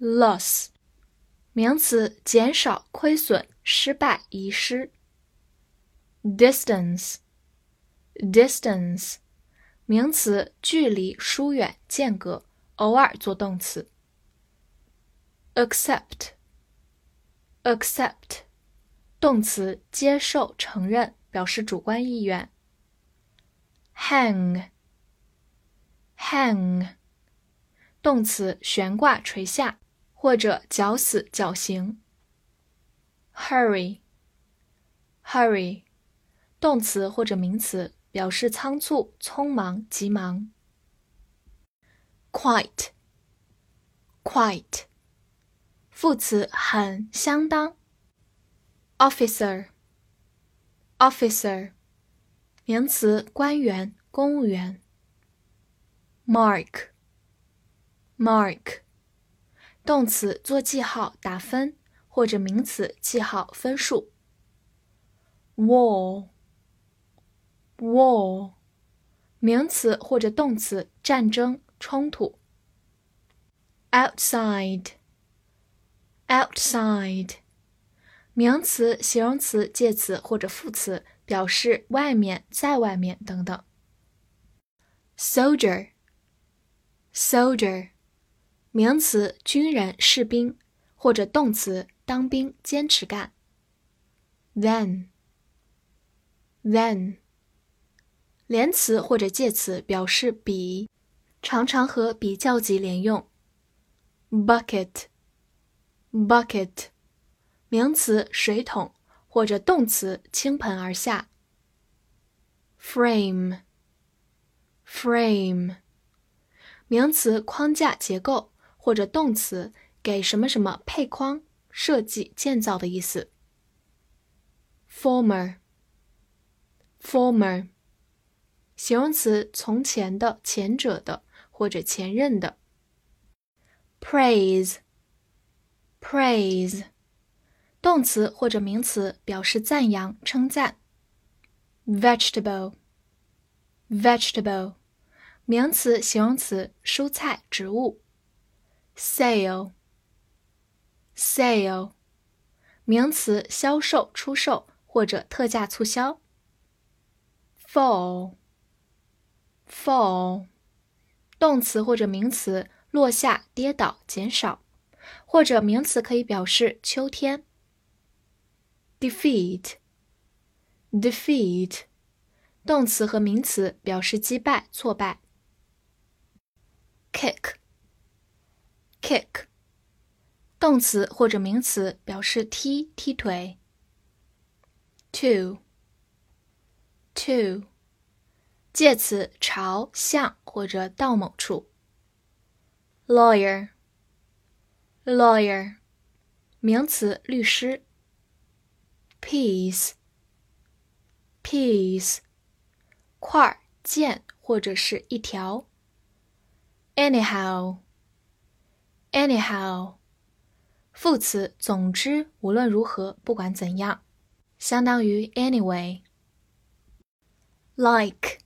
loss，名词，减少、亏损、失败、遗失。Distance，distance，名词，距离、疏远、间隔，偶尔做动词。Accept，accept，动词，接受、承认，表示主观意愿。Hang，hang。动词悬挂、垂下，或者绞死、绞刑。Hurry，hurry，动词或者名词，表示仓促、匆忙、急忙。Quite，quite，副词很、相当。Officer，officer，名词官员、公务员。Mark。动词做记号、打分，或者名词记号、分数。War，war，名词或者动词战争、冲突。Outside，outside，名词、形容词、介词或者副词，表示外面、在外面等等。Soldier，soldier。名词军人、士兵，或者动词当兵、坚持干。Then，then，连词或者介词表示比，常常和比较级连用。Bucket，bucket，名词水桶，或者动词倾盆而下。Frame，frame，名词框架、结构。或者动词给什么什么配框、设计、建造的意思。Former，former，形容词从前的、前者的或者前任的。Praise，praise，动词或者名词表示赞扬、称赞。Vegetable，vegetable，名词、形容词蔬菜、植物。Sale，sale，名词，销售、出售或者特价促销。Fall，fall，动词或者名词，落下、跌倒、减少，或者名词可以表示秋天。Defeat，defeat，动词和名词表示击败、挫败。Kick。kick，动词或者名词，表示踢、踢腿。to，to，介词朝、向或者到某处。lawyer，lawyer，名词律师。piece，piece，块、件或者是一条。anyhow。 Anyhow，副词，总之，无论如何，不管怎样，相当于 anyway。Like，like，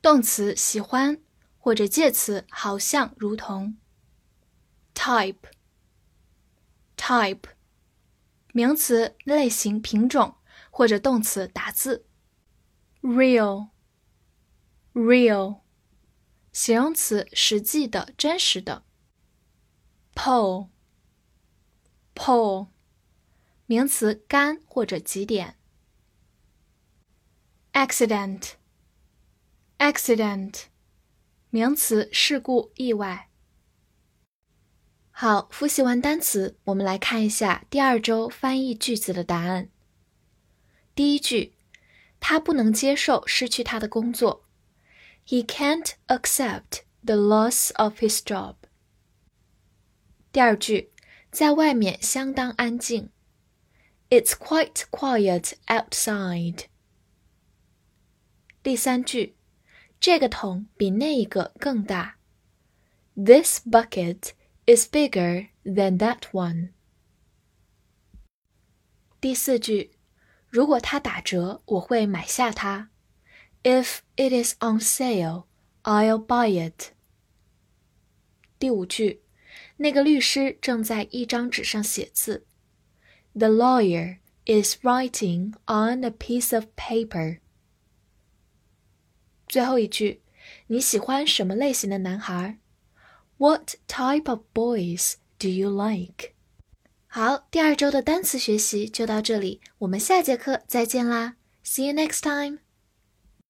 动词，喜欢，或者介词，好像，如同。Type，type，名词，类型，品种，或者动词，打字。Real，real。形容词，实际的、真实的。pole，pole，名词，杆或者极点。accident，accident，名词，事故、意外。好，复习完单词，我们来看一下第二周翻译句子的答案。第一句，他不能接受失去他的工作。He can't accept the loss of his job。第二句，在外面相当安静。It's quite quiet outside。第三句，这个桶比那一个更大。This bucket is bigger than that one。第四句，如果它打折，我会买下它。 If it is on sale, I'll buy it。第五句，那个律师正在一张纸上写字。The lawyer is writing on a piece of paper。最后一句，你喜欢什么类型的男孩？What type of boys do you like？好，第二周的单词学习就到这里，我们下节课再见啦！See you next time.